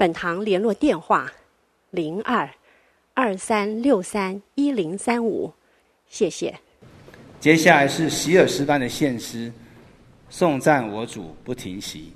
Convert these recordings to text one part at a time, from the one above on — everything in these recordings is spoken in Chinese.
本堂联络电话：零二二三六三一零三五，谢谢。接下来是喜尔斯班的献诗，颂赞我主不停息。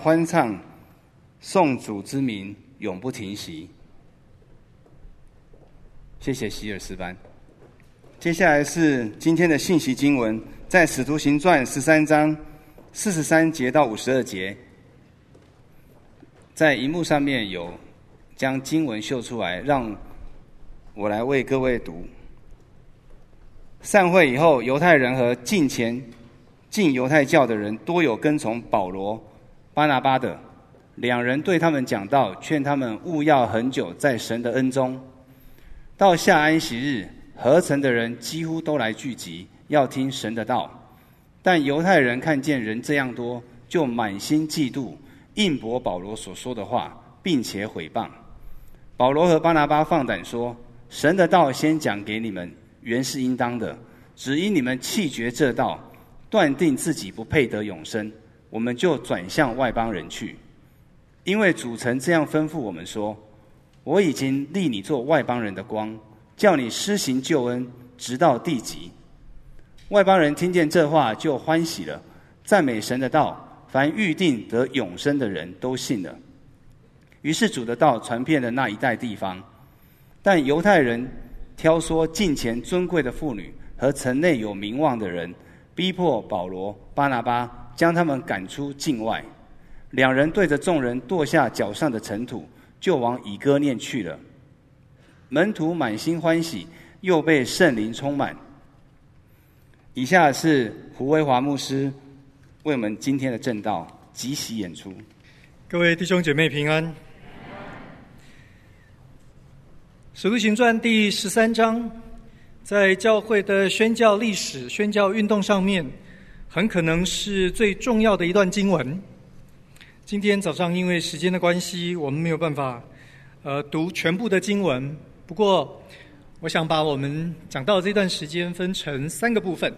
欢唱，颂主之名永不停息。谢谢喜尔斯班。接下来是今天的信息经文，在《使徒行传》十三章四十三节到五十二节。在荧幕上面有将经文秀出来，让我来为各位读。散会以后，犹太人和近前进犹太教的人多有跟从保罗。巴拿巴的两人对他们讲道，劝他们勿要恒久在神的恩中。到下安息日，合城的人几乎都来聚集，要听神的道。但犹太人看见人这样多，就满心嫉妒，硬驳保罗所说的话，并且毁谤。保罗和巴拿巴放胆说：“神的道先讲给你们，原是应当的。只因你们弃绝这道，断定自己不配得永生。”我们就转向外邦人去，因为主曾这样吩咐我们说：“我已经立你做外邦人的光，叫你施行救恩，直到地极。”外邦人听见这话就欢喜了，赞美神的道。凡预定得永生的人都信了。于是主的道传遍了那一带地方。但犹太人挑唆近前尊贵的妇女和城内有名望的人，逼迫保罗、巴拿巴，将他们赶出境外。两人对着众人跺下脚上的尘土，就往以哥念去了。门徒满心欢喜，又被圣灵充满。以下是胡维华牧师为我们今天的证道即席演出。各位弟兄姐妹平安。《使徒行传》第十三章，在教会的宣教历史、宣教运动上面，很可能是最重要的一段经文。今天早上因为时间的关系，我们没有办法呃读全部的经文。不过，我想把我们讲到这段时间分成三个部分。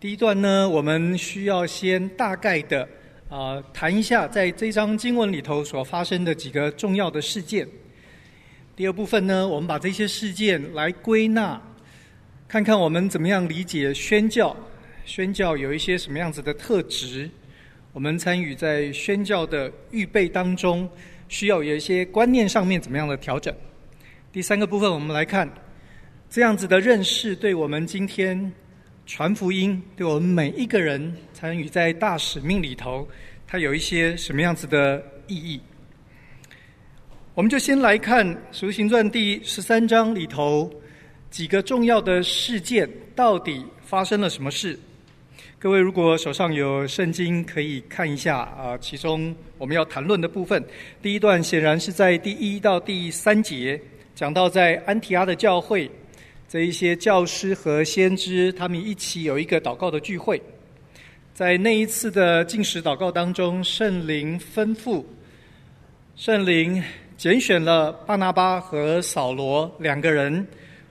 第一段呢，我们需要先大概的啊、呃、谈一下在这章经文里头所发生的几个重要的事件。第二部分呢，我们把这些事件来归纳，看看我们怎么样理解宣教，宣教有一些什么样子的特质，我们参与在宣教的预备当中，需要有一些观念上面怎么样的调整。第三个部分，我们来看这样子的认识，对我们今天传福音，对我们每一个人参与在大使命里头，它有一些什么样子的意义？我们就先来看《使徒行传》第十三章里头几个重要的事件，到底发生了什么事？各位如果手上有圣经，可以看一下啊。其中我们要谈论的部分，第一段显然是在第一到第三节。讲到在安提阿的教会，这一些教师和先知，他们一起有一个祷告的聚会。在那一次的进食祷告当中，圣灵吩咐，圣灵拣选了巴拿巴和扫罗两个人，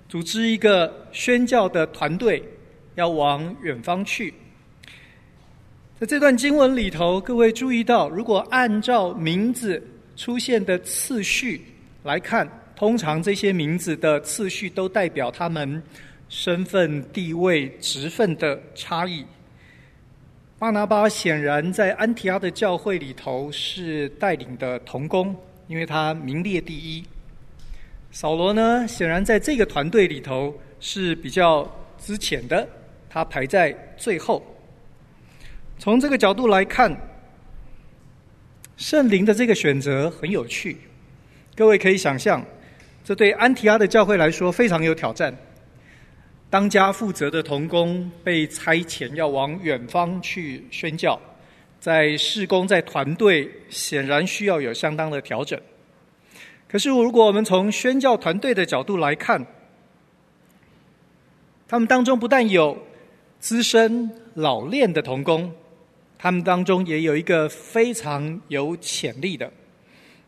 组织一个宣教的团队，要往远方去。在这段经文里头，各位注意到，如果按照名字出现的次序来看。通常这些名字的次序都代表他们身份、地位、职分的差异。巴拿巴显然在安提阿的教会里头是带领的童工，因为他名列第一。扫罗呢，显然在这个团队里头是比较之前的，他排在最后。从这个角度来看，圣灵的这个选择很有趣，各位可以想象。这对安提阿的教会来说非常有挑战。当家负责的童工被差遣要往远方去宣教，在事工、在团队，显然需要有相当的调整。可是，如果我们从宣教团队的角度来看，他们当中不但有资深老练的童工，他们当中也有一个非常有潜力的。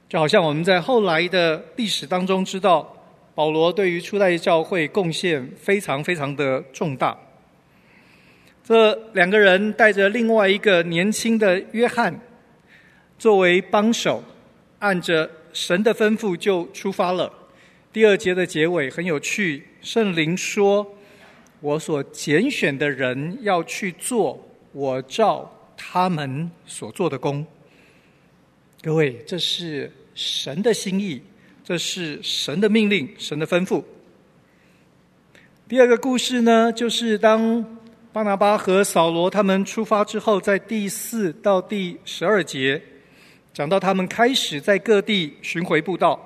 就好像我们在后来的历史当中知道，保罗对于初代教会贡献非常非常的重大。这两个人带着另外一个年轻的约翰作为帮手，按着神的吩咐就出发了。第二节的结尾很有趣，圣灵说：“我所拣选的人要去做我照他们所做的工。”各位，这是。神的心意，这是神的命令，神的吩咐。第二个故事呢，就是当巴拿巴和扫罗他们出发之后，在第四到第十二节讲到他们开始在各地巡回布道。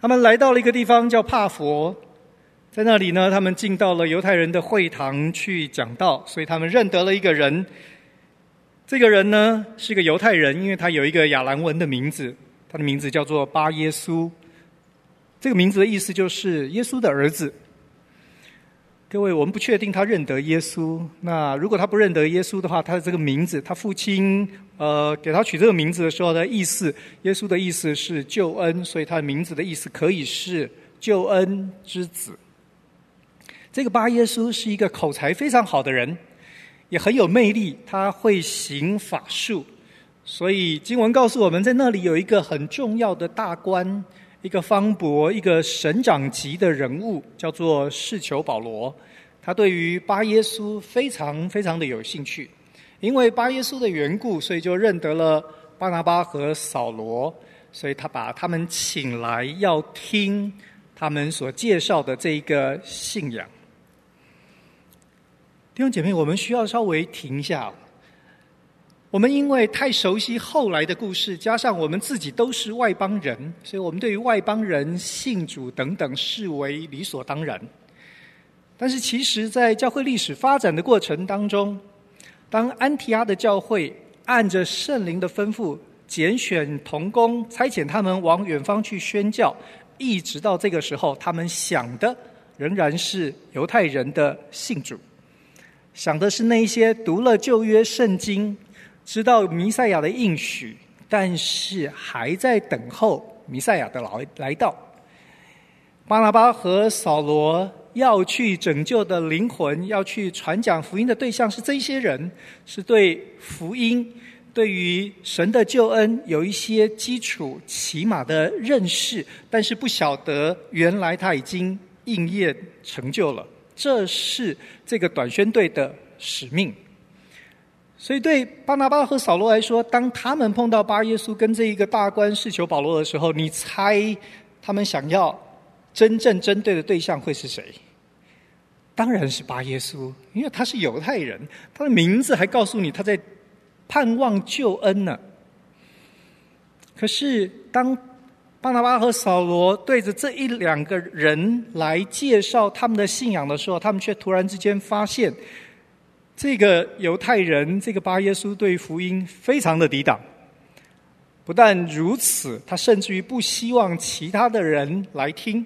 他们来到了一个地方叫帕佛，在那里呢，他们进到了犹太人的会堂去讲道，所以他们认得了一个人。这个人呢，是一个犹太人，因为他有一个亚兰文的名字，他的名字叫做巴耶稣。这个名字的意思就是耶稣的儿子。各位，我们不确定他认得耶稣。那如果他不认得耶稣的话，他的这个名字，他父亲呃给他取这个名字的时候的意思，耶稣的意思是救恩，所以他的名字的意思可以是救恩之子。这个巴耶稣是一个口才非常好的人。也很有魅力，他会行法术，所以经文告诉我们在那里有一个很重要的大官，一个方伯，一个省长级的人物，叫做士求保罗。他对于巴耶稣非常非常的有兴趣，因为巴耶稣的缘故，所以就认得了巴拿巴和扫罗，所以他把他们请来，要听他们所介绍的这一个信仰。弟兄姐妹，我们需要稍微停一下。我们因为太熟悉后来的故事，加上我们自己都是外邦人，所以我们对于外邦人信主等等视为理所当然。但是，其实，在教会历史发展的过程当中，当安提阿的教会按着圣灵的吩咐，拣选童工，差遣他们往远方去宣教，一直到这个时候，他们想的仍然是犹太人的信主，想的是那些读了旧约圣经。知道弥赛亚的应许，但是还在等候弥赛亚的来来到。巴拿巴和扫罗要去拯救的灵魂，要去传讲福音的对象是这些人，是对福音、对于神的救恩有一些基础起码的认识，但是不晓得原来他已经应验成就了。这是这个短宣队的使命。所以，对巴拿巴和扫罗来说，当他们碰到巴耶稣跟这一个大官事求保罗的时候，你猜他们想要真正针对的对象会是谁？当然是巴耶稣，因为他是犹太人，他的名字还告诉你他在盼望救恩呢。可是，当巴拿巴和扫罗对着这一两个人来介绍他们的信仰的时候，他们却突然之间发现。这个犹太人，这个巴耶稣对福音非常的抵挡。不但如此，他甚至于不希望其他的人来听。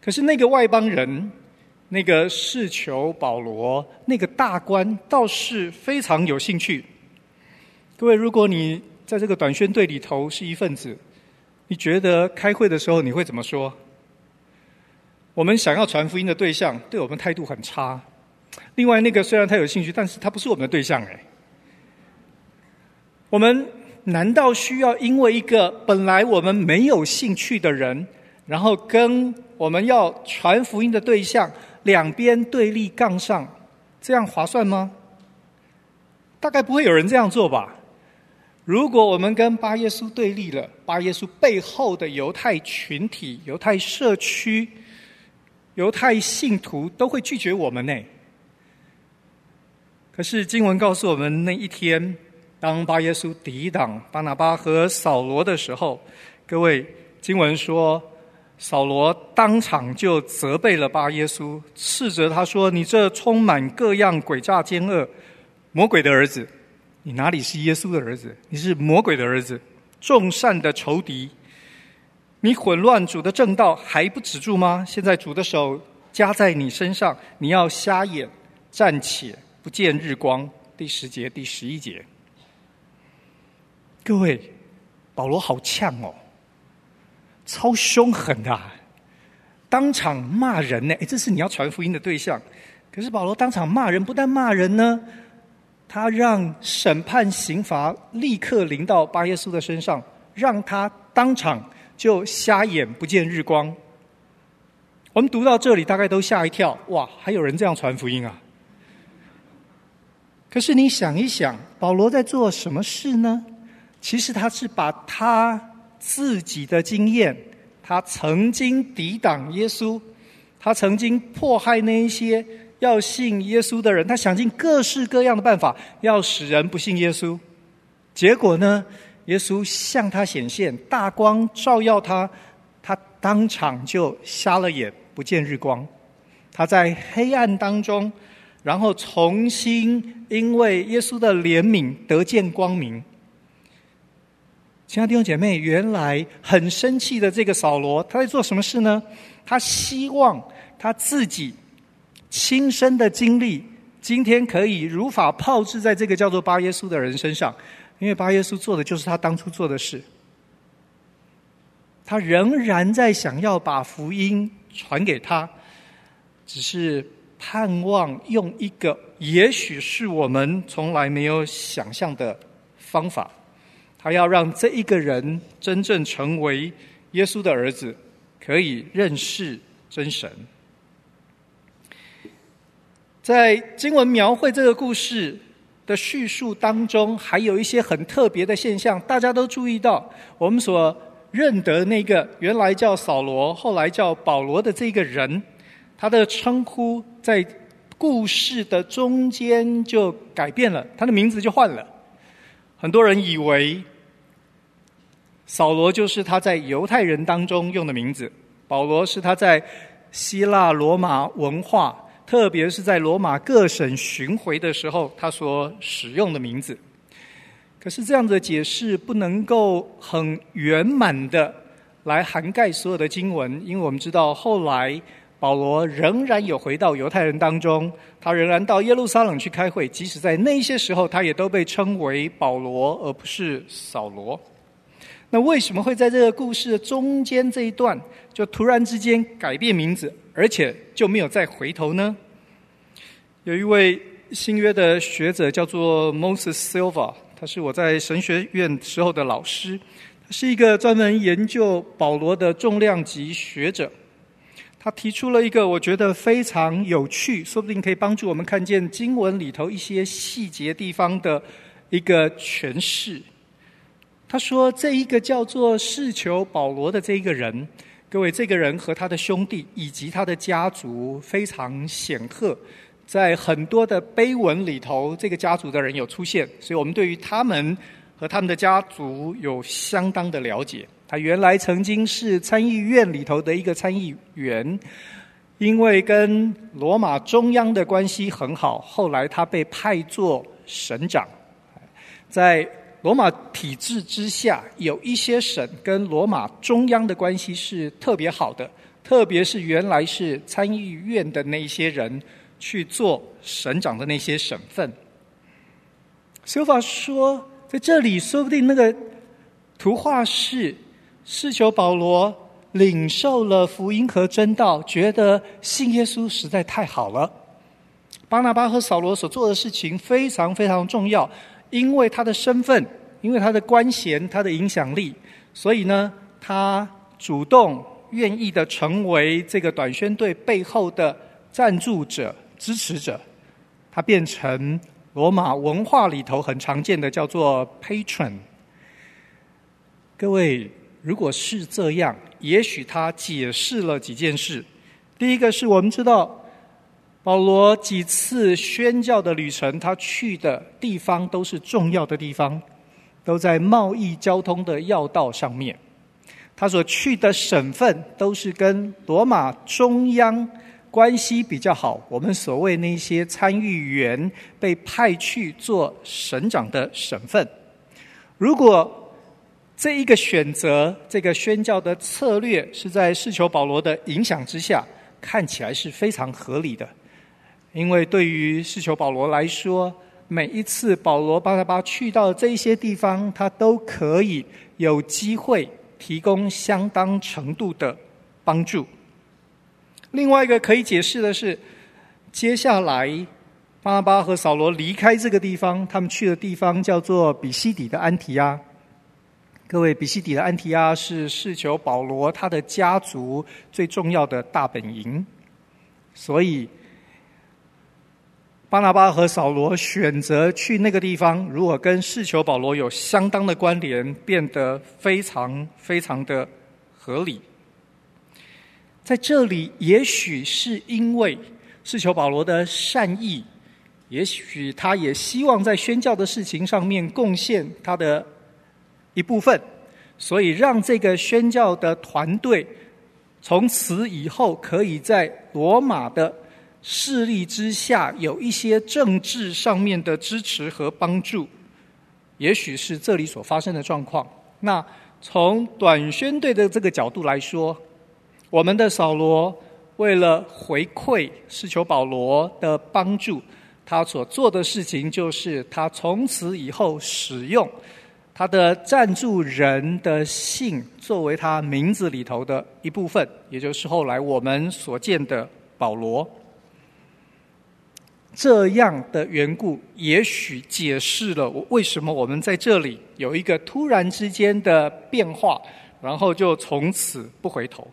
可是那个外邦人，那个事求保罗，那个大官倒是非常有兴趣。各位，如果你在这个短宣队里头是一份子，你觉得开会的时候你会怎么说？我们想要传福音的对象，对我们态度很差。另外，那个虽然他有兴趣，但是他不是我们的对象哎。我们难道需要因为一个本来我们没有兴趣的人，然后跟我们要传福音的对象两边对立杠上，这样划算吗？大概不会有人这样做吧。如果我们跟巴耶稣对立了，巴耶稣背后的犹太群体、犹太社区、犹太信徒都会拒绝我们呢。可是经文告诉我们，那一天，当巴耶稣抵挡巴拿巴和扫罗的时候，各位，经文说，扫罗当场就责备了巴耶稣，斥责他说：“你这充满各样诡诈奸恶、魔鬼的儿子，你哪里是耶稣的儿子？你是魔鬼的儿子，众善的仇敌！你混乱主的正道还不止住吗？现在主的手加在你身上，你要瞎眼，暂且。”不见日光，第十节、第十一节。各位，保罗好呛哦，超凶狠的，当场骂人呢。哎，这是你要传福音的对象。可是保罗当场骂人，不但骂人呢，他让审判刑罚立刻临到巴耶稣的身上，让他当场就瞎眼，不见日光。我们读到这里，大概都吓一跳。哇，还有人这样传福音啊！可是你想一想，保罗在做什么事呢？其实他是把他自己的经验，他曾经抵挡耶稣，他曾经迫害那一些要信耶稣的人，他想尽各式各样的办法要使人不信耶稣。结果呢，耶稣向他显现，大光照耀他，他当场就瞎了眼，不见日光。他在黑暗当中。然后重新因为耶稣的怜悯得见光明。亲爱的弟兄姐妹，原来很生气的这个扫罗，他在做什么事呢？他希望他自己亲身的经历，今天可以如法炮制在这个叫做巴耶稣的人身上，因为巴耶稣做的就是他当初做的事。他仍然在想要把福音传给他，只是。盼望用一个也许是我们从来没有想象的方法，他要让这一个人真正成为耶稣的儿子，可以认识真神。在经文描绘这个故事，的叙述当中，还有一些很特别的现象，大家都注意到。我们所认得那个原来叫扫罗，后来叫保罗的这个人，他的称呼在故事的中间就改变了，他的名字就换了。很多人以为扫罗就是他在犹太人当中用的名字，保罗是他在希腊罗马文化。特别是在罗马各省巡回的时候，他所使用的名字。可是这样的解释不能够很圆满的来涵盖所有的经文，因为我们知道后来保罗仍然有回到犹太人当中，他仍然到耶路撒冷去开会，即使在那些时候，他也都被称为保罗，而不是扫罗。那为什么会在这个故事的中间这一段就突然之间改变名字？而且就没有再回头呢？有一位新约的学者叫做 Moses Silva，他是我在神学院时候的老师，他是一个专门研究保罗的重量级学者。他提出了一个我觉得非常有趣，说不定可以帮助我们看见经文里头一些细节地方的一个诠释。他说，这一个叫做事求保罗的这一个人。各位，这个人和他的兄弟以及他的家族非常显赫，在很多的碑文里头，这个家族的人有出现，所以我们对于他们和他们的家族有相当的了解。他原来曾经是参议院里头的一个参议员，因为跟罗马中央的关系很好，后来他被派做省长，在。罗马体制之下，有一些省跟罗马中央的关系是特别好的，特别是原来是参议院的那些人去做省长的那些省份。修法说，在这里说不定那个图画是是求保罗领受了福音和真道，觉得信耶稣实在太好了。巴拿巴和扫罗所做的事情非常非常重要。因为他的身份，因为他的官衔，他的影响力，所以呢，他主动愿意的成为这个短宣队背后的赞助者、支持者。他变成罗马文化里头很常见的叫做 patron。各位，如果是这样，也许他解释了几件事。第一个是我们知道。保罗几次宣教的旅程，他去的地方都是重要的地方，都在贸易交通的要道上面。他所去的省份都是跟罗马中央关系比较好。我们所谓那些参议员被派去做省长的省份，如果这一个选择，这个宣教的策略是在事求保罗的影响之下，看起来是非常合理的。因为对于事求保罗来说，每一次保罗巴拿巴去到这些地方，他都可以有机会提供相当程度的帮助。另外一个可以解释的是，接下来巴拿巴和扫罗离开这个地方，他们去的地方叫做比西底的安提阿。各位，比西底的安提阿是事求保罗他的家族最重要的大本营，所以。巴拿巴和扫罗选择去那个地方，如果跟事求保罗有相当的关联，变得非常非常的合理。在这里，也许是因为事求保罗的善意，也许他也希望在宣教的事情上面贡献他的一部分，所以让这个宣教的团队从此以后可以在罗马的。势力之下，有一些政治上面的支持和帮助，也许是这里所发生的状况。那从短宣队的这个角度来说，我们的扫罗为了回馈是求保罗的帮助，他所做的事情就是，他从此以后使用他的赞助人的姓作为他名字里头的一部分，也就是后来我们所见的保罗。这样的缘故，也许解释了我为什么我们在这里有一个突然之间的变化，然后就从此不回头。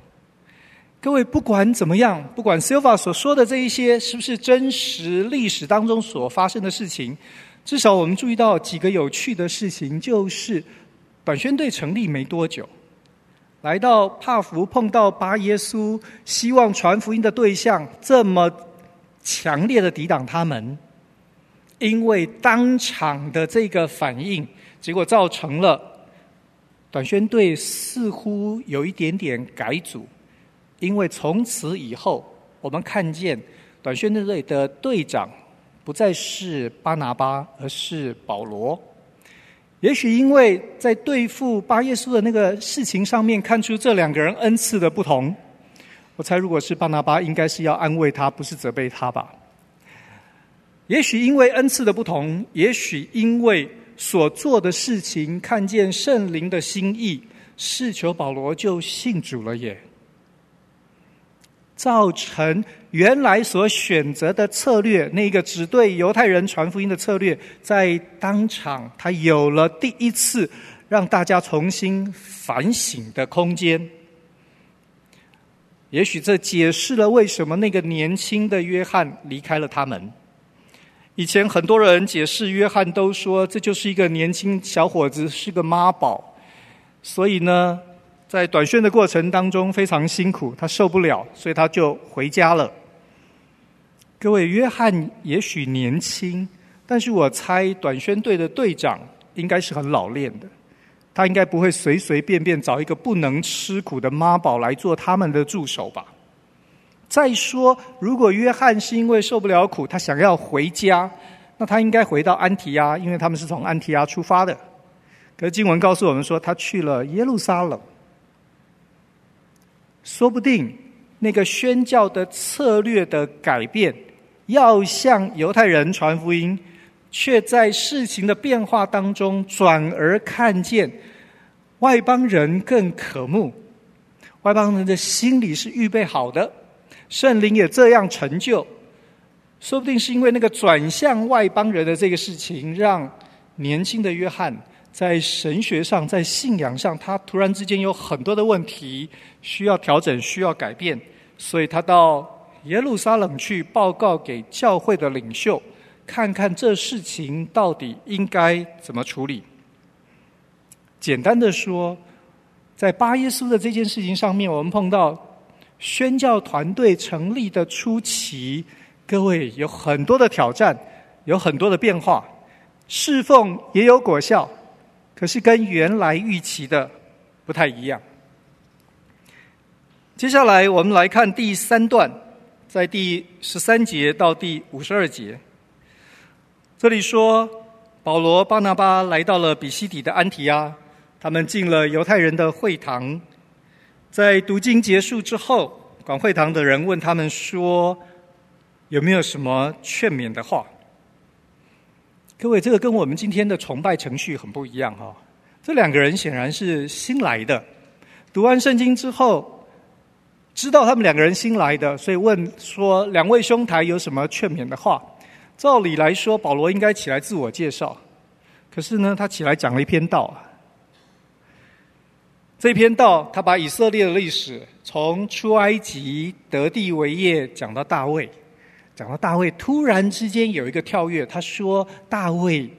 各位，不管怎么样，不管 Silva 所说的这一些是不是真实历史当中所发生的事情，至少我们注意到几个有趣的事情，就是短宣队成立没多久，来到帕福碰到巴耶稣，希望传福音的对象这么强烈的抵挡他们，因为当场的这个反应，结果造成了短宣队似乎有一点点改组，因为从此以后，我们看见短宣队的队长。不再是巴拿巴，而是保罗。也许因为在对付巴耶稣的那个事情上面，看出这两个人恩赐的不同。我猜，如果是巴拿巴，应该是要安慰他，不是责备他吧？也许因为恩赐的不同，也许因为所做的事情，看见圣灵的心意，是求保罗就信主了耶。造成原来所选择的策略，那个只对犹太人传福音的策略，在当场他有了第一次让大家重新反省的空间。也许这解释了为什么那个年轻的约翰离开了他们。以前很多人解释约翰都说，这就是一个年轻小伙子，是个妈宝，所以呢。在短宣的过程当中非常辛苦，他受不了，所以他就回家了。各位，约翰也许年轻，但是我猜短宣队的队长应该是很老练的，他应该不会随随便便找一个不能吃苦的妈宝来做他们的助手吧。再说，如果约翰是因为受不了苦，他想要回家，那他应该回到安提亚，因为他们是从安提亚出发的。可是经文告诉我们说，他去了耶路撒冷。说不定那个宣教的策略的改变，要向犹太人传福音，却在事情的变化当中转而看见外邦人更可慕，外邦人的心里是预备好的，圣灵也这样成就。说不定是因为那个转向外邦人的这个事情，让年轻的约翰。在神学上，在信仰上，他突然之间有很多的问题需要调整，需要改变，所以他到耶路撒冷去报告给教会的领袖，看看这事情到底应该怎么处理。简单的说，在巴耶稣的这件事情上面，我们碰到宣教团队成立的初期，各位有很多的挑战，有很多的变化，侍奉也有果效。可是跟原来预期的不太一样。接下来我们来看第三段，在第十三节到第五十二节。这里说，保罗、巴拿巴来到了比西底的安提亚，他们进了犹太人的会堂。在读经结束之后，管会堂的人问他们说：“有没有什么劝勉的话？”各位，这个跟我们今天的崇拜程序很不一样哈。这两个人显然是新来的，读完圣经之后，知道他们两个人新来的，所以问说：“两位兄台有什么劝勉的话？”照理来说，保罗应该起来自我介绍，可是呢，他起来讲了一篇道。这篇道，他把以色列的历史从出埃及得地为业讲到大卫。讲到大卫，突然之间有一个跳跃，他说：“大卫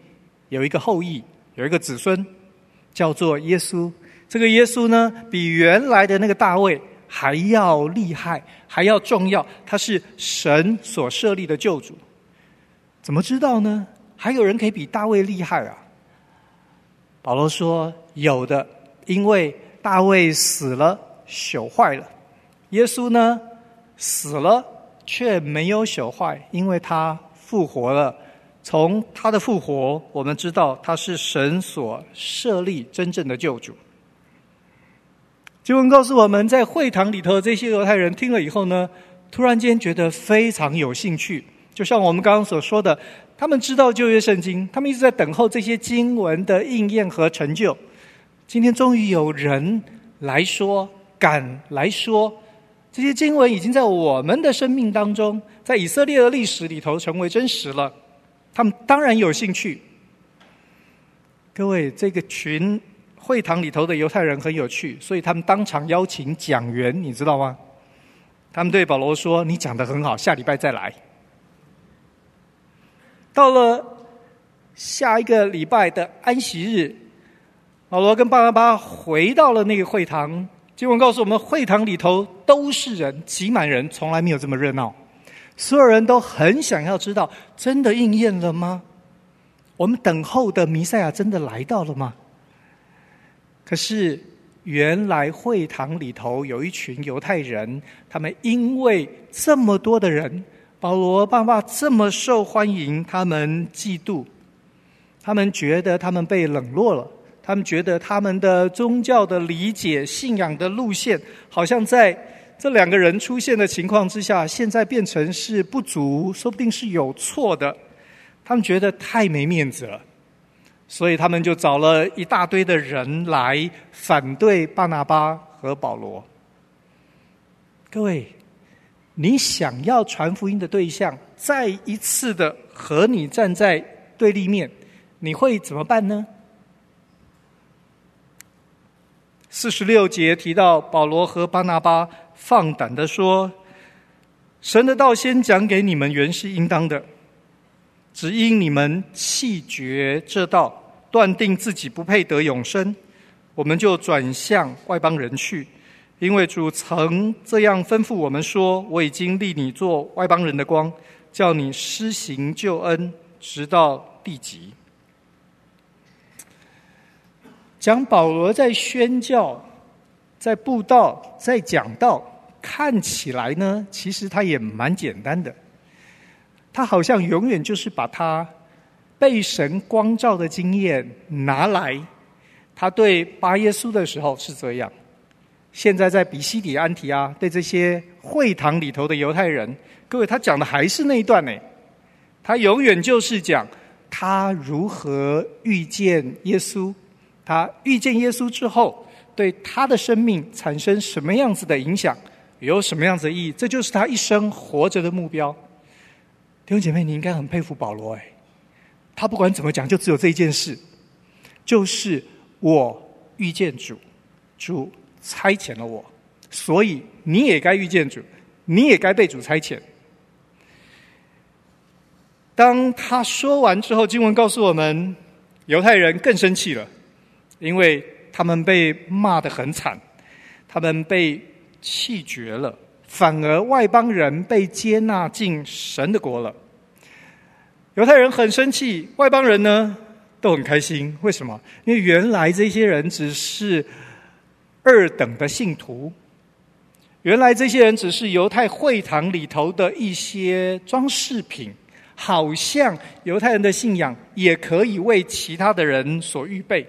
有一个后裔，有一个子孙，叫做耶稣。这个耶稣呢，比原来的那个大卫还要厉害，还要重要。他是神所设立的救主。怎么知道呢？还有人可以比大卫厉害啊？保罗说：有的，因为大卫死了，朽坏了；耶稣呢，死了。”却没有朽坏，因为他复活了。从他的复活，我们知道他是神所设立真正的救主。经文告诉我们在会堂里头，这些犹太人听了以后呢，突然间觉得非常有兴趣。就像我们刚刚所说的，他们知道旧约圣经，他们一直在等候这些经文的应验和成就。今天终于有人来说，敢来说。这些经文已经在我们的生命当中，在以色列的历史里头成为真实了。他们当然有兴趣。各位，这个群会堂里头的犹太人很有趣，所以他们当场邀请讲员，你知道吗？他们对保罗说：“你讲的很好，下礼拜再来。”到了下一个礼拜的安息日，保罗跟巴拿巴回到了那个会堂。经文告诉我们，会堂里头都是人，挤满人，从来没有这么热闹。所有人都很想要知道，真的应验了吗？我们等候的弥赛亚真的来到了吗？可是，原来会堂里头有一群犹太人，他们因为这么多的人，保罗、巴拿巴这么受欢迎，他们嫉妒，他们觉得他们被冷落了。他们觉得他们的宗教的理解、信仰的路线，好像在这两个人出现的情况之下，现在变成是不足，说不定是有错的。他们觉得太没面子了，所以他们就找了一大堆的人来反对巴拿巴和保罗。各位，你想要传福音的对象再一次的和你站在对立面，你会怎么办呢？四十六节提到保罗和巴拿巴放胆的说：“神的道先讲给你们，原是应当的。只因你们弃绝这道，断定自己不配得永生，我们就转向外邦人去。因为主曾这样吩咐我们说：我已经立你做外邦人的光，叫你施行救恩，直到地极。”讲保罗在宣教、在布道、在讲道，看起来呢，其实他也蛮简单的。他好像永远就是把他被神光照的经验拿来。他对巴耶稣的时候是这样，现在在比西底安提阿对这些会堂里头的犹太人，各位他讲的还是那一段呢。他永远就是讲他如何遇见耶稣。他遇见耶稣之后，对他的生命产生什么样子的影响，有什么样子的意义？这就是他一生活着的目标。弟兄姐妹，你应该很佩服保罗哎，他不管怎么讲，就只有这一件事，就是我遇见主，主差遣了我，所以你也该遇见主，你也该被主差遣。当他说完之后，经文告诉我们，犹太人更生气了。因为他们被骂得很惨，他们被弃绝了，反而外邦人被接纳进神的国了。犹太人很生气，外邦人呢都很开心。为什么？因为原来这些人只是二等的信徒，原来这些人只是犹太会堂里头的一些装饰品，好像犹太人的信仰也可以为其他的人所预备。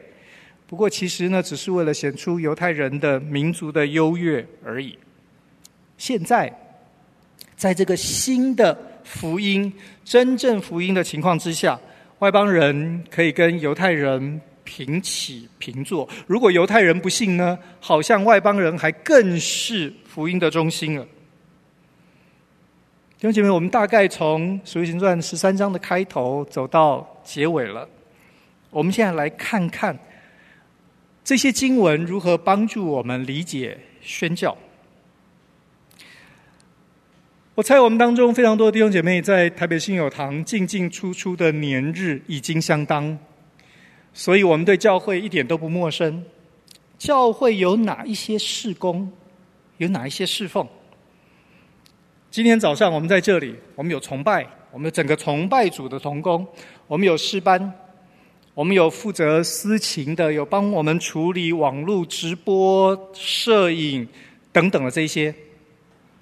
不过，其实呢，只是为了显出犹太人的民族的优越而已。现在，在这个新的福音、真正福音的情况之下，外邦人可以跟犹太人平起平坐。如果犹太人不信呢，好像外邦人还更是福音的中心了。弟兄姐妹，我们大概从《使徒行传》十三章的开头走到结尾了。我们现在来看看。这些经文如何帮助我们理解宣教？我猜我们当中非常多的弟兄姐妹在台北信友堂进进出出的年日已经相当，所以我们对教会一点都不陌生。教会有哪一些事工？有哪一些侍奉？今天早上我们在这里，我们有崇拜，我们整个崇拜组的同工，我们有诗班。我们有负责私情的，有帮我们处理网络直播、摄影等等的这些。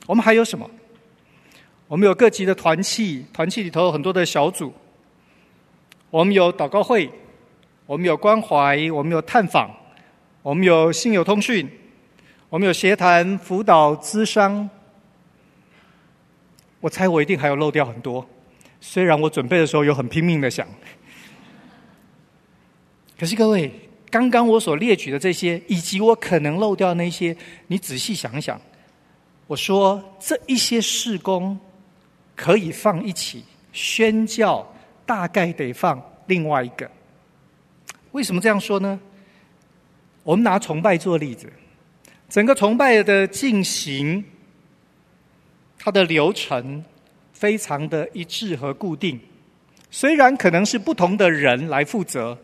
我们还有什么？我们有各级的团契，团契里头有很多的小组。我们有祷告会，我们有关怀，我们有探访，我们有信友通讯，我们有协谈、辅导、咨商。我猜我一定还有漏掉很多，虽然我准备的时候有很拼命的想。可是各位，刚刚我所列举的这些，以及我可能漏掉那些，你仔细想想。我说这一些事工可以放一起，宣教大概得放另外一个。为什么这样说呢？我们拿崇拜做例子，整个崇拜的进行，它的流程非常的一致和固定。虽然可能是不同的人来负责，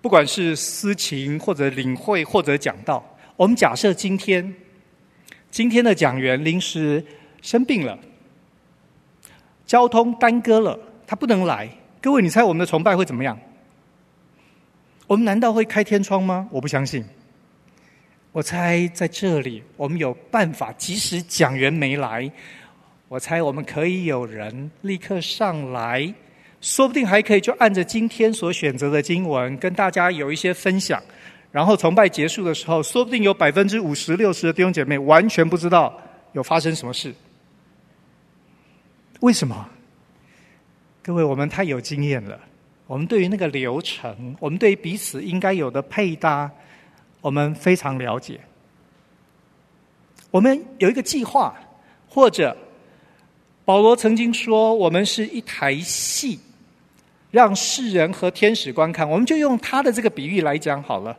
不管是司琴或者领会或者讲道。我们假设今天今天的讲员临时生病了，交通耽搁了，他不能来。各位，你猜我们的崇拜会怎么样？我们难道会开天窗吗？我不相信。我猜在这里，我们有办法，即使讲员没来，我猜我们可以有人立刻上来，说不定还可以就按着今天所选择的经文，跟大家有一些分享。然后崇拜结束的时候，说不定有百分之五十、六十的弟兄姐妹完全不知道有发生什么事。为什么？各位，我们太有经验了。我们对于那个流程，我们对于彼此应该有的配搭，我们非常了解。我们有一个计划，或者保罗曾经说，我们是一台戏，让世人和天使观看。我们就用他的这个比喻来讲好了。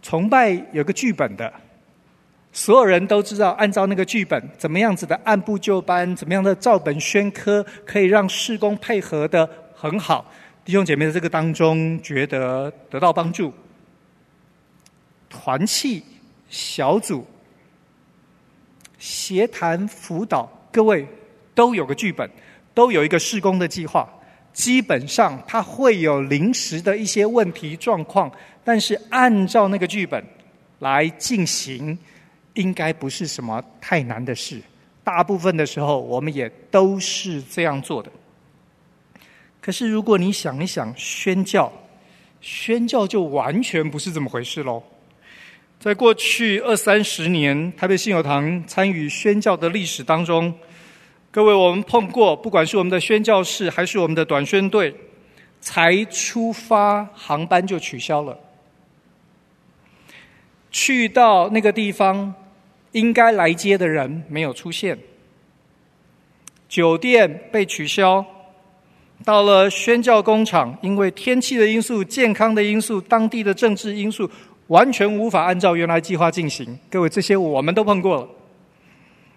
崇拜有个剧本的，所有人都知道，按照那个剧本，怎么样子的按部就班，怎么样的照本宣科，可以让事工配合的很好。弟兄姐妹在这个当中觉得得到帮助，团契、小组、协谈、辅导，各位都有个剧本，都有一个施工的计划。基本上，它会有临时的一些问题状况，但是按照那个剧本来进行，应该不是什么太难的事。大部分的时候，我们也都是这样做的。可是，如果你想一想宣教，宣教就完全不是这么回事喽。在过去二三十年，台北信友堂参与宣教的历史当中，各位我们碰过，不管是我们的宣教士，还是我们的短宣队，才出发航班就取消了，去到那个地方应该来接的人没有出现，酒店被取消。到了宣教工厂，因为天气的因素、健康的因素、当地的政治因素，完全无法按照原来计划进行。各位，这些我们都碰过了。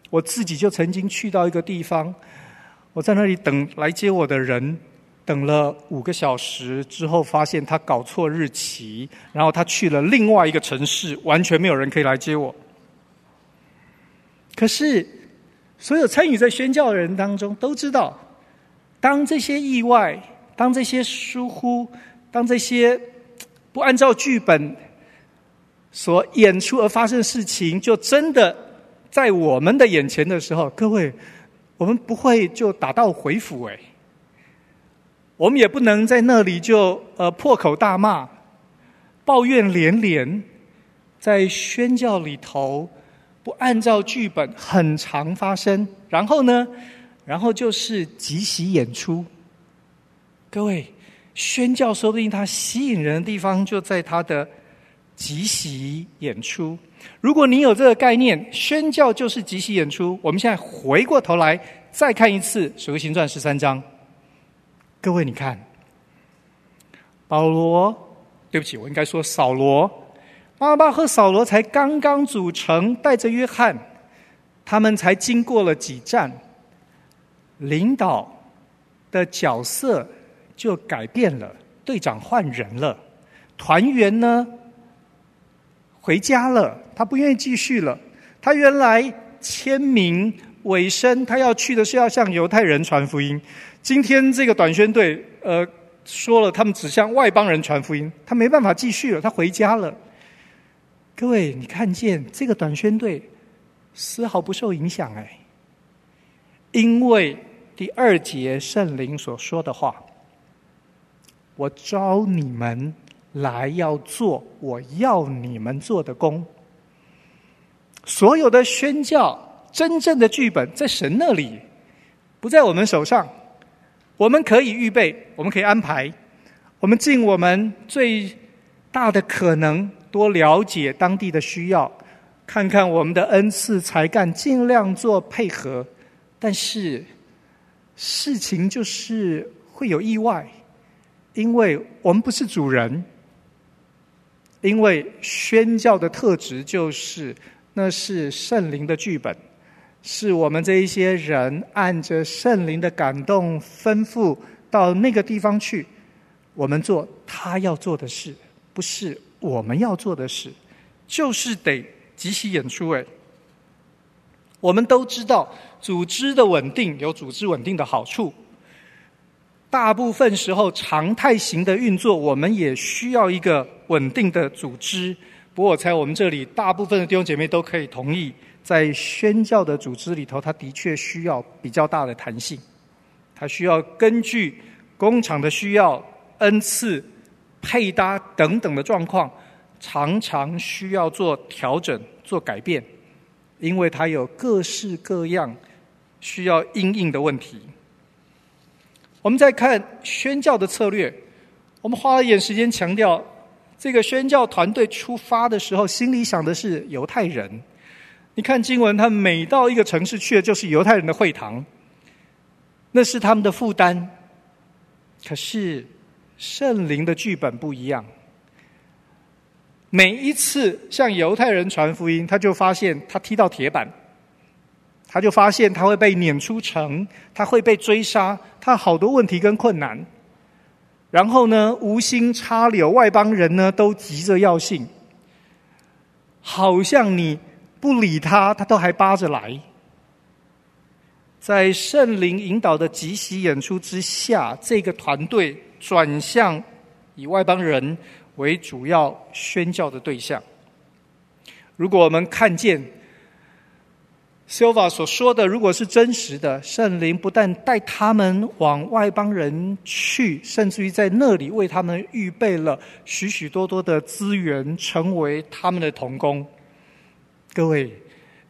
我自己就曾经去到一个地方，我在那里等来接我的人，等了五个小时之后，发现他搞错日期，然后他去了另外一个城市，完全没有人可以来接我。可是，所有参与在宣教的人当中都知道。当这些意外，当这些疏忽，当这些不按照剧本所演出而发生的事情，就真的在我们的眼前的时候，各位，我们不会就打道回府哎，我们也不能在那里就呃破口大骂、抱怨连连，在宣教里头不按照剧本很常发生，然后呢？然后就是即席演出，各位，宣教说不定它吸引人的地方就在它的即席演出。如果你有这个概念，宣教就是即席演出。我们现在回过头来再看一次《使徒行传》十三章，各位，你看，保罗，对不起，我应该说扫罗，巴巴和扫罗才刚刚组成，带着约翰，他们才经过了几站。领导的角色就改变了，队长换人了，团员呢回家了，他不愿意继续了。他原来签名委身，他要去的是要向犹太人传福音。今天这个短宣队呃说了，他们只向外邦人传福音，他没办法继续了，他回家了。各位，你看见这个短宣队丝毫不受影响哎，因为。第二节圣灵所说的话：“我召你们来要做我要你们做的工。所有的宣教真正的剧本在神那里，不在我们手上。我们可以预备，我们可以安排，我们尽我们最大的可能，多了解当地的需要，看看我们的恩赐才干，尽量做配合。但是。”事情就是会有意外，因为我们不是主人。因为宣教的特质就是，那是圣灵的剧本，是我们这一些人按着圣灵的感动吩咐，到那个地方去，我们做他要做的事，不是我们要做的事，就是得即席演出。哎，我们都知道，组织的稳定有组织稳定的好处。大部分时候，常态型的运作，我们也需要一个稳定的组织。不过，我猜我们这里大部分的弟兄姐妹都可以同意，在宣教的组织里头，它的确需要比较大的弹性。它需要根据工厂的需要、恩赐、配搭等等的状况，常常需要做调整、做改变，因为它有各式各样需要因应的问题。我们再看宣教的策略，我们花了一点时间强调。这个宣教团队出发的时候，心里想的是犹太人。你看经文，他每到一个城市去的就是犹太人的会堂，那是他们的负担。可是圣灵的剧本不一样，每一次向犹太人传福音，他就发现他踢到铁板，他就发现他会被撵出城，他会被追杀，他好多问题跟困难。然后呢，无心插柳，外邦人呢都急着要信，好像你不理他，他都还扒着来。在圣灵引导的即席演出之下，这个团队转向以外邦人为主要宣教的对象。如果我们看见，Silva 所说的，如果是真实的，圣灵不但带他们往外邦人去，甚至于在那里为他们预备了许许多多的资源，成为他们的同工。各位，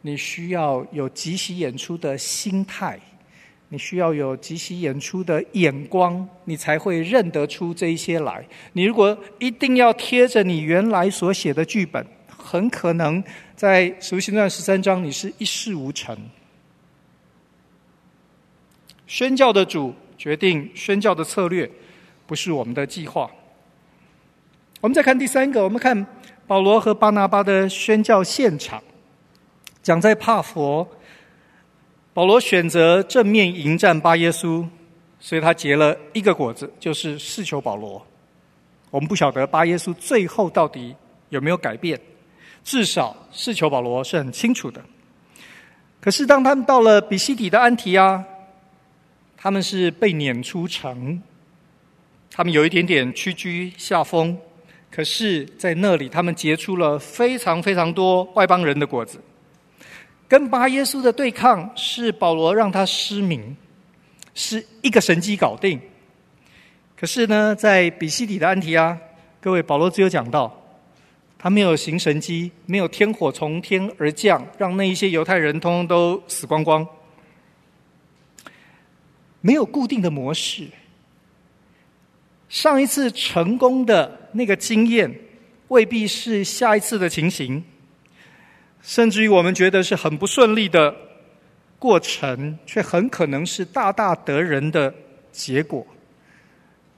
你需要有即席演出的心态，你需要有即席演出的眼光，你才会认得出这一些来。你如果一定要贴着你原来所写的剧本，很可能。在《使徒行传》十三章，你是一事无成。宣教的主决定宣教的策略，不是我们的计划。我们再看第三个，我们看保罗和巴拿巴的宣教现场，讲在帕佛，保罗选择正面迎战巴耶稣，所以他结了一个果子，就是释囚保罗。我们不晓得巴耶稣最后到底有没有改变。至少是求保罗是很清楚的。可是当他们到了比西底的安提阿，他们是被撵出城，他们有一点点屈居下风。可是，在那里，他们结出了非常非常多外邦人的果子。跟巴耶稣的对抗是保罗让他失明，是一个神迹搞定。可是呢，在比西底的安提阿，各位，保罗只有讲到。他没有行神迹，没有天火从天而降，让那一些犹太人通通都死光光。没有固定的模式。上一次成功的那个经验，未必是下一次的情形。甚至于我们觉得是很不顺利的过程，却很可能是大大得人的结果。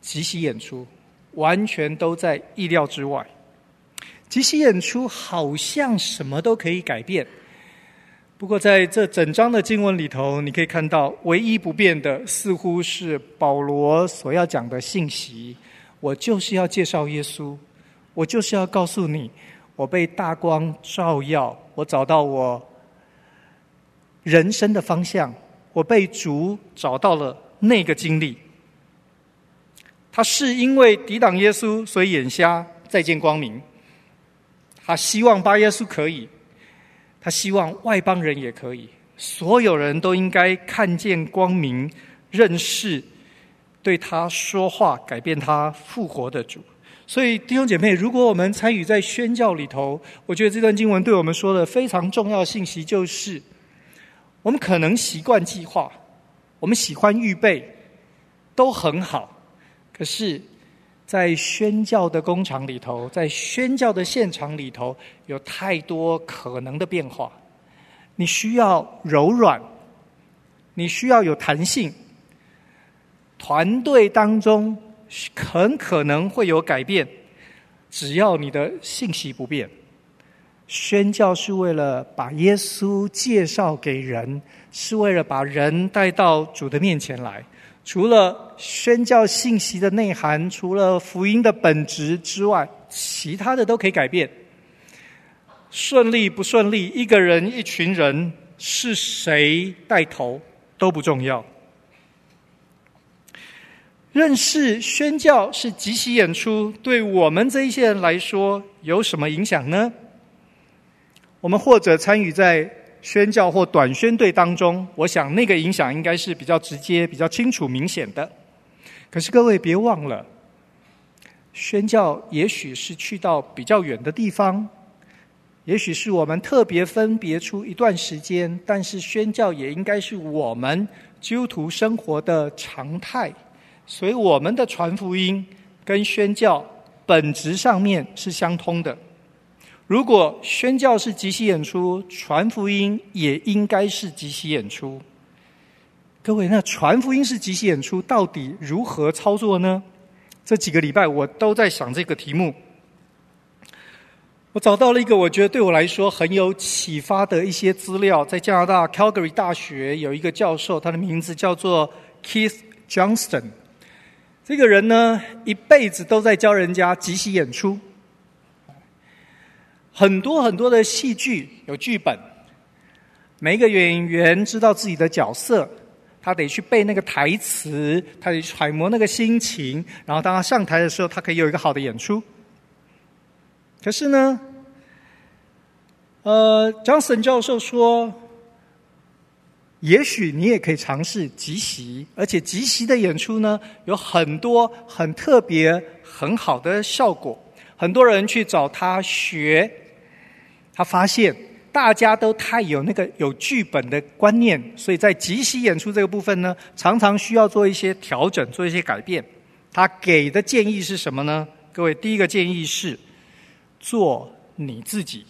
即席演出，完全都在意料之外。即席演出好像什么都可以改变，不过在这整章的经文里头，你可以看到唯一不变的似乎是保罗所要讲的信息。我就是要介绍耶稣，我就是要告诉你，我被大光照耀，我找到我人生的方向，我被主找到了那个经历。他是因为抵挡耶稣，所以眼瞎，再见光明。他希望巴耶稣可以，他希望外邦人也可以，所有人都应该看见光明，认识对他说话、改变他复活的主。所以弟兄姐妹，如果我们参与在宣教里头，我觉得这段经文对我们说的非常重要信息就是：我们可能习惯计划，我们喜欢预备，都很好，可是。在宣教的工厂里头，在宣教的现场里头，有太多可能的变化。你需要柔软，你需要有弹性。团队当中很可能会有改变，只要你的信息不变。宣教是为了把耶稣介绍给人，是为了把人带到主的面前来。除了宣教信息的内涵，除了福音的本质之外，其他的都可以改变。顺利不顺利，一个人、一群人是谁带头都不重要。认识宣教是即席演出，对我们这一些人来说有什么影响呢？我们或者参与在宣教或短宣队当中，我想那个影响应该是比较直接、比较清楚、明显的。可是各位别忘了，宣教也许是去到比较远的地方，也许是我们特别分别出一段时间，但是宣教也应该是我们基督徒生活的常态。所以，我们的传福音跟宣教本质上面是相通的。如果宣教是即席演出，传福音也应该是即席演出。各位，那传福音是即席演出，到底如何操作呢？这几个礼拜我都在想这个题目。我找到了一个我觉得对我来说很有启发的一些资料，在加拿大 Calgary 大学有一个教授，他的名字叫做 Keith Johnston。这个人呢，一辈子都在教人家即席演出。很多很多的戏剧有剧本，每一个演员知道自己的角色，他得去背那个台词，他得揣摩那个心情，然后当他上台的时候，他可以有一个好的演出。可是呢，呃，Johnson 教授说。也许你也可以尝试即席，而且即席的演出呢，有很多很特别、很好的效果。很多人去找他学，他发现大家都太有那个有剧本的观念，所以在即席演出这个部分呢，常常需要做一些调整，做一些改变。他给的建议是什么呢？各位，第一个建议是做你自己。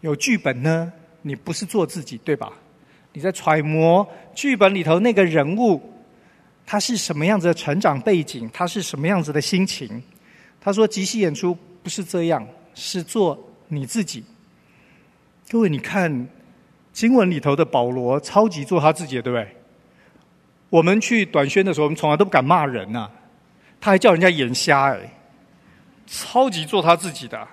有剧本呢，你不是做自己，对吧？你在揣摩剧本里头那个人物，他是什么样子的成长背景，他是什么样子的心情？他说即席演出不是这样，是做你自己。各位，你看经文里头的保罗，超级做他自己的，对不对？我们去短宣的时候，我们从来都不敢骂人呐、他还叫人家眼瞎哎，超级做他自己的。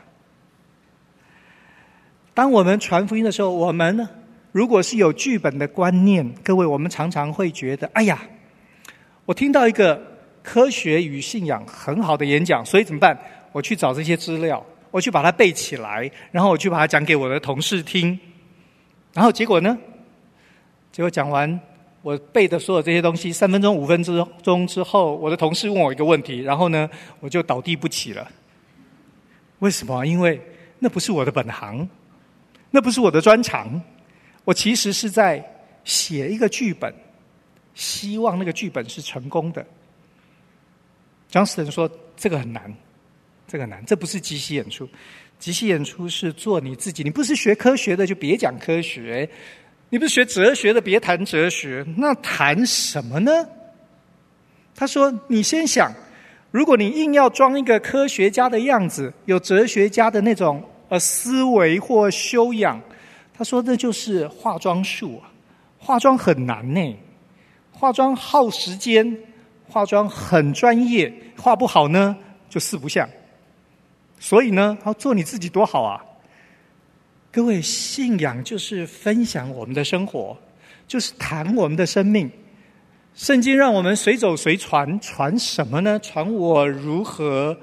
当我们传福音的时候，我们呢？如果是有剧本的观念，各位，我们常常会觉得，哎呀，我听到一个科学与信仰很好的演讲，所以怎么办？我去找这些资料，我去把它背起来，然后我去把它讲给我的同事听，然后结果呢？结果讲完我背的所有这些东西，三分钟、五分钟之后，我的同事问我一个问题，然后呢，我就倒地不起了。为什么？因为那不是我的本行，那不是我的专长。我其实是在写一个剧本，希望那个剧本是成功的。张士仁说：“这个很难，这个难，这不是即席演出。即席演出是做你自己。你不是学科学的，就别讲科学；你不是学哲学的，别谈哲学。那谈什么呢？”他说：“你先想，如果你硬要装一个科学家的样子，有哲学家的那种呃思维或修养。”他说：“这就是化妆术啊，化妆很难呢，化妆耗时间，化妆很专业，化不好呢就四不像。所以呢，要做你自己多好啊！各位，信仰就是分享我们的生活，就是谈我们的生命。圣经让我们随走随传，传什么呢？传我如何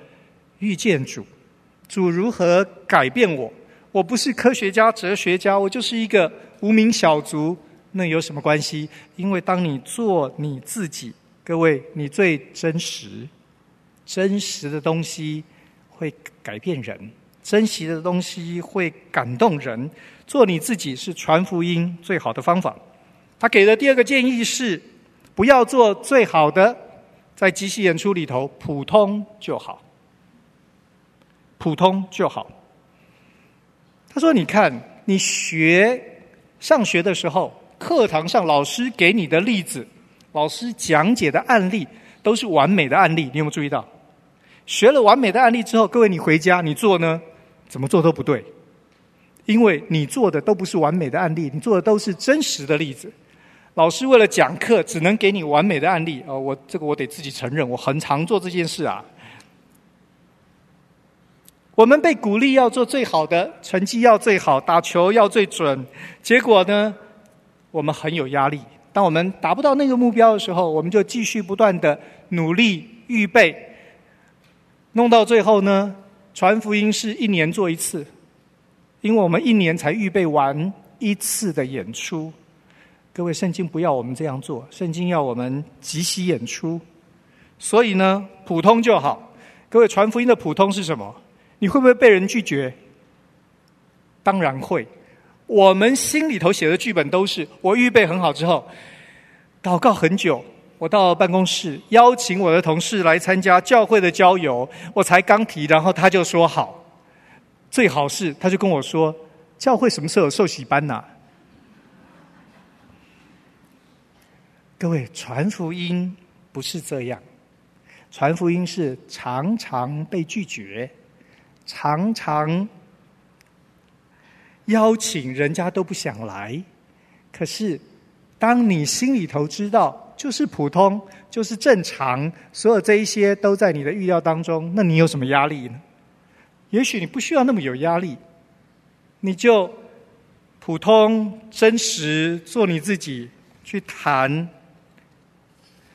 遇见主，主如何改变我。”我不是科学家、哲学家，我就是一个无名小卒，那有什么关系？因为当你做你自己，各位，你最真实，真实的东西会改变人，珍惜的东西会感动人。做你自己是传福音最好的方法。他给的第二个建议是：不要做最好的，在即兴演出里头，普通就好，普通就好。他说：“你看，你学上学的时候，课堂上老师给你的例子，老师讲解的案例，都是完美的案例。你有没有注意到？学了完美的案例之后，各位你回家你做呢，怎么做都不对，因为你做的都不是完美的案例，你做的都是真实的例子。老师为了讲课，只能给你完美的案例。哦，我这个我得自己承认，我很常做这件事啊。我们被鼓励要做最好的，成绩要最好，打球要最准。结果呢，我们很有压力。当我们达不到那个目标的时候，我们就继续不断的努力预备，弄到最后呢，传福音是一年做一次，因为我们一年才预备完一次的演出。各位，圣经不要我们这样做，圣经要我们即席演出。所以呢，普通就好。各位，传福音的普通是什么？你会不会被人拒绝？当然会。我们心里头写的剧本都是：我预备很好之后，祷告很久，我到办公室邀请我的同事来参加教会的郊游，我才刚提，然后他就说好。最好是他就跟我说：教会什么时候有受洗班呐？各位，传福音不是这样，传福音是常常被拒绝，常常邀请人家都不想来。可是，当你心里头知道就是普通，就是正常，所有这一些都在你的预料当中，那你有什么压力呢？也许你不需要那么有压力，你就普通、真实，做你自己，去谈。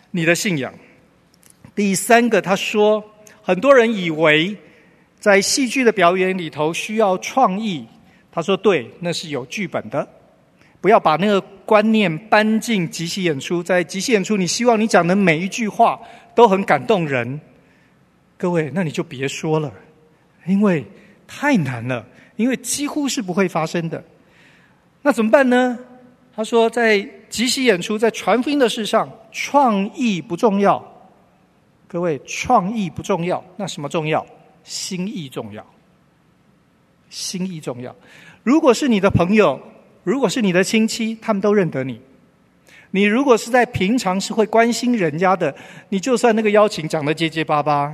你的信仰。第三个，他说，很多人以为在戏剧的表演里头需要创意。他说，对，那是有剧本的。不要把那个观念搬进即席演出。在即席演出，你希望你讲的每一句话都很感动人。各位，那你就别说了，因为太难了，因为几乎是不会发生的。那怎么办呢？他说，在即席演出，在传福音的事上，创意不重要。各位，创意不重要，那什么重要？心意重要。心意重要。如果是你的朋友，如果是你的亲戚，他们都认得你。你如果是在平常是会关心人家的，你就算那个邀请讲得结结巴巴。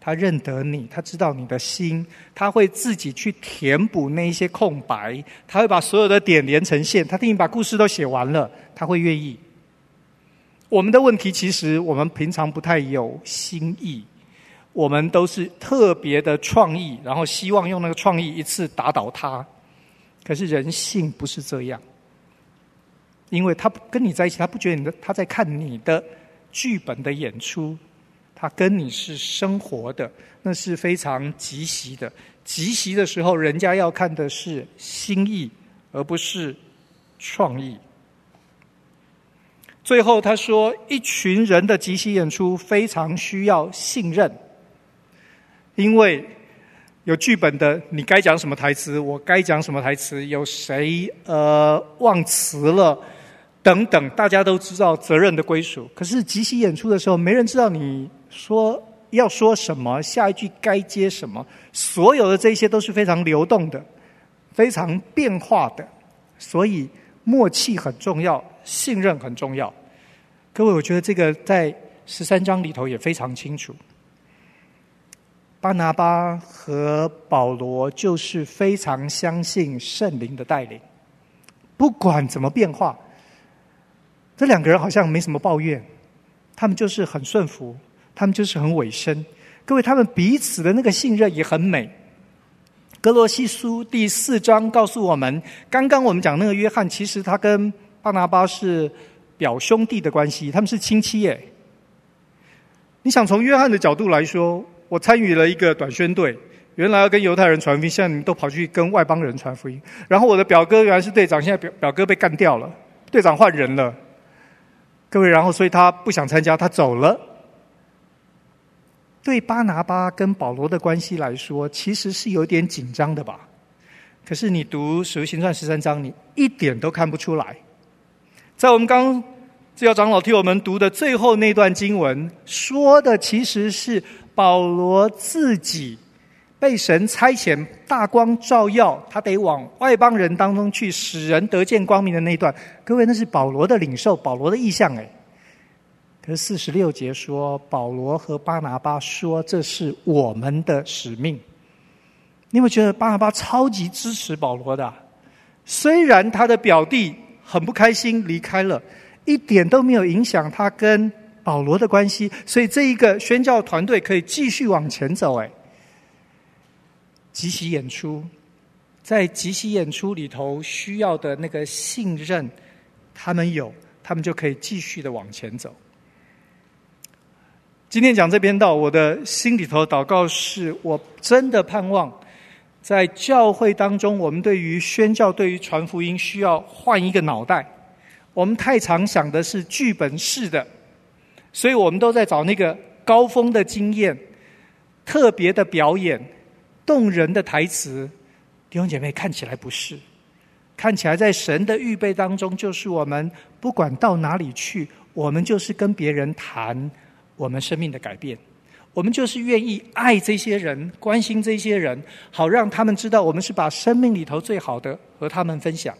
他认得你，他知道你的心，他会自己去填补那一些空白，他会把所有的点连成线，他替你把故事都写完了，他会愿意。我们的问题其实我们平常不太有心意，我们都是特别的创意，然后希望用那个创意一次打倒他。可是人性不是这样，因为他跟你在一起，他不觉得你的他在看你的剧本的演出。他跟你是生活的，那是非常即席的。即席的时候，人家要看的是心意，而不是创意。最后他说，一群人的即席演出非常需要信任，因为有剧本的，你该讲什么台词，我该讲什么台词，有谁呃忘词了。等等，大家都知道责任的归属。可是即席演出的时候，没人知道你说要说什么，下一句该接什么。所有的这些都是非常流动的，非常变化的。所以默契很重要，信任很重要。各位，我觉得这个在十三章里头也非常清楚。巴拿巴和保罗就是非常相信圣灵的带领，不管怎么变化。这两个人好像没什么抱怨，他们就是很顺服，他们就是很委身。各位，他们彼此的那个信任也很美。格罗西书第四章告诉我们，刚刚我们讲那个约翰，其实他跟巴拿巴是表兄弟的关系，他们是亲戚耶。你想从约翰的角度来说，我参与了一个短宣队，原来要跟犹太人传福音，现在你们都跑去跟外邦人传福音。然后我的表哥原来是队长，现在表表哥被干掉了，队长换人了。各位，然后所以他不想参加，他走了。对巴拿巴跟保罗的关系来说，其实是有点紧张的吧？可是你读《使徒行传》十三章，你一点都看不出来。在我们刚刚这要长老替我们读的最后那段经文，说的其实是保罗自己。被神差遣，大光照耀，他得往外邦人当中去，使人得见光明的那一段。各位，那是保罗的领受，保罗的意向诶。可是四十六节说，保罗和巴拿巴说，这是我们的使命。你有没有觉得巴拿巴超级支持保罗的？虽然他的表弟很不开心离开了，一点都没有影响他跟保罗的关系，所以这一个宣教团队可以继续往前走。哎，即席演出，在即席演出里头需要的那个信任，他们有，他们就可以继续的往前走。今天讲这篇道，我的心里头祷告是我真的盼望，在教会当中，我们对于宣教、对于传福音，需要换一个脑袋。我们太常想的是剧本式的，所以我们都在找那个高峰的经验、特别的表演、动人的台词。弟兄姐妹，看起来不是，看起来在神的预备当中，就是我们不管到哪里去，我们就是跟别人谈我们生命的改变，我们就是愿意爱这些人、关心这些人，好让他们知道我们是把生命里头最好的和他们分享。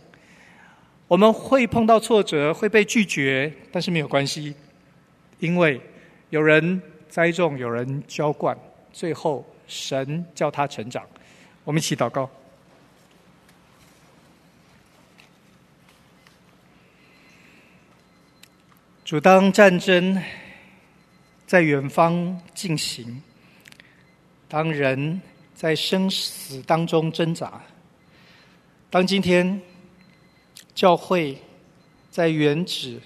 我们会碰到挫折，会被拒绝，但是没有关系，因为有人栽种，有人浇灌，最后神叫他成长。我们一起祷告。主，当战争在远方进行，当人在生死当中挣扎，当今天。教会在原址，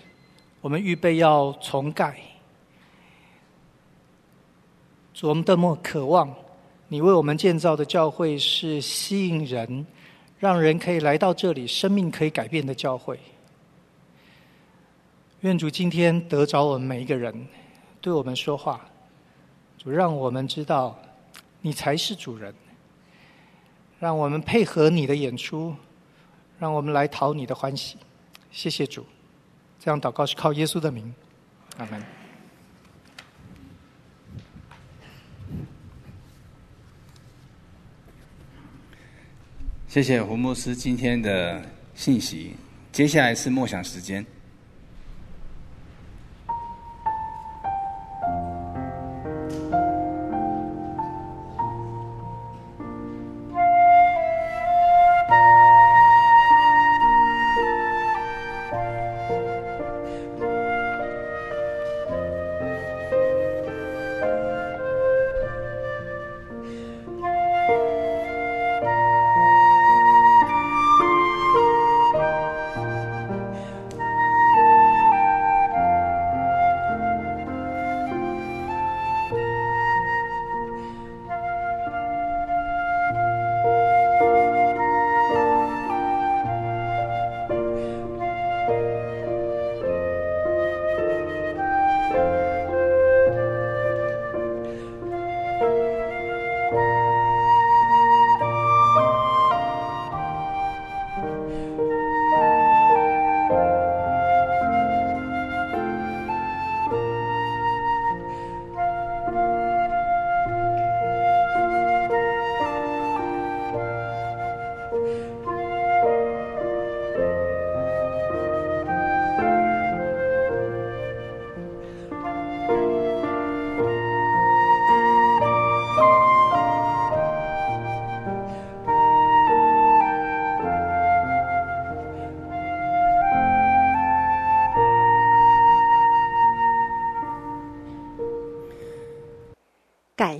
我们预备要重盖。主，我们多么渴望你为我们建造的教会是吸引人，让人可以来到这里，生命可以改变的教会。愿主今天得着我们每一个人，对我们说话。主，让我们知道你才是主人，让我们配合你的演出。让我们来讨你的欢喜，谢谢主。这样祷告是靠耶稣的名，阿门。谢谢胡牧师今天的信息。接下来是默想时间。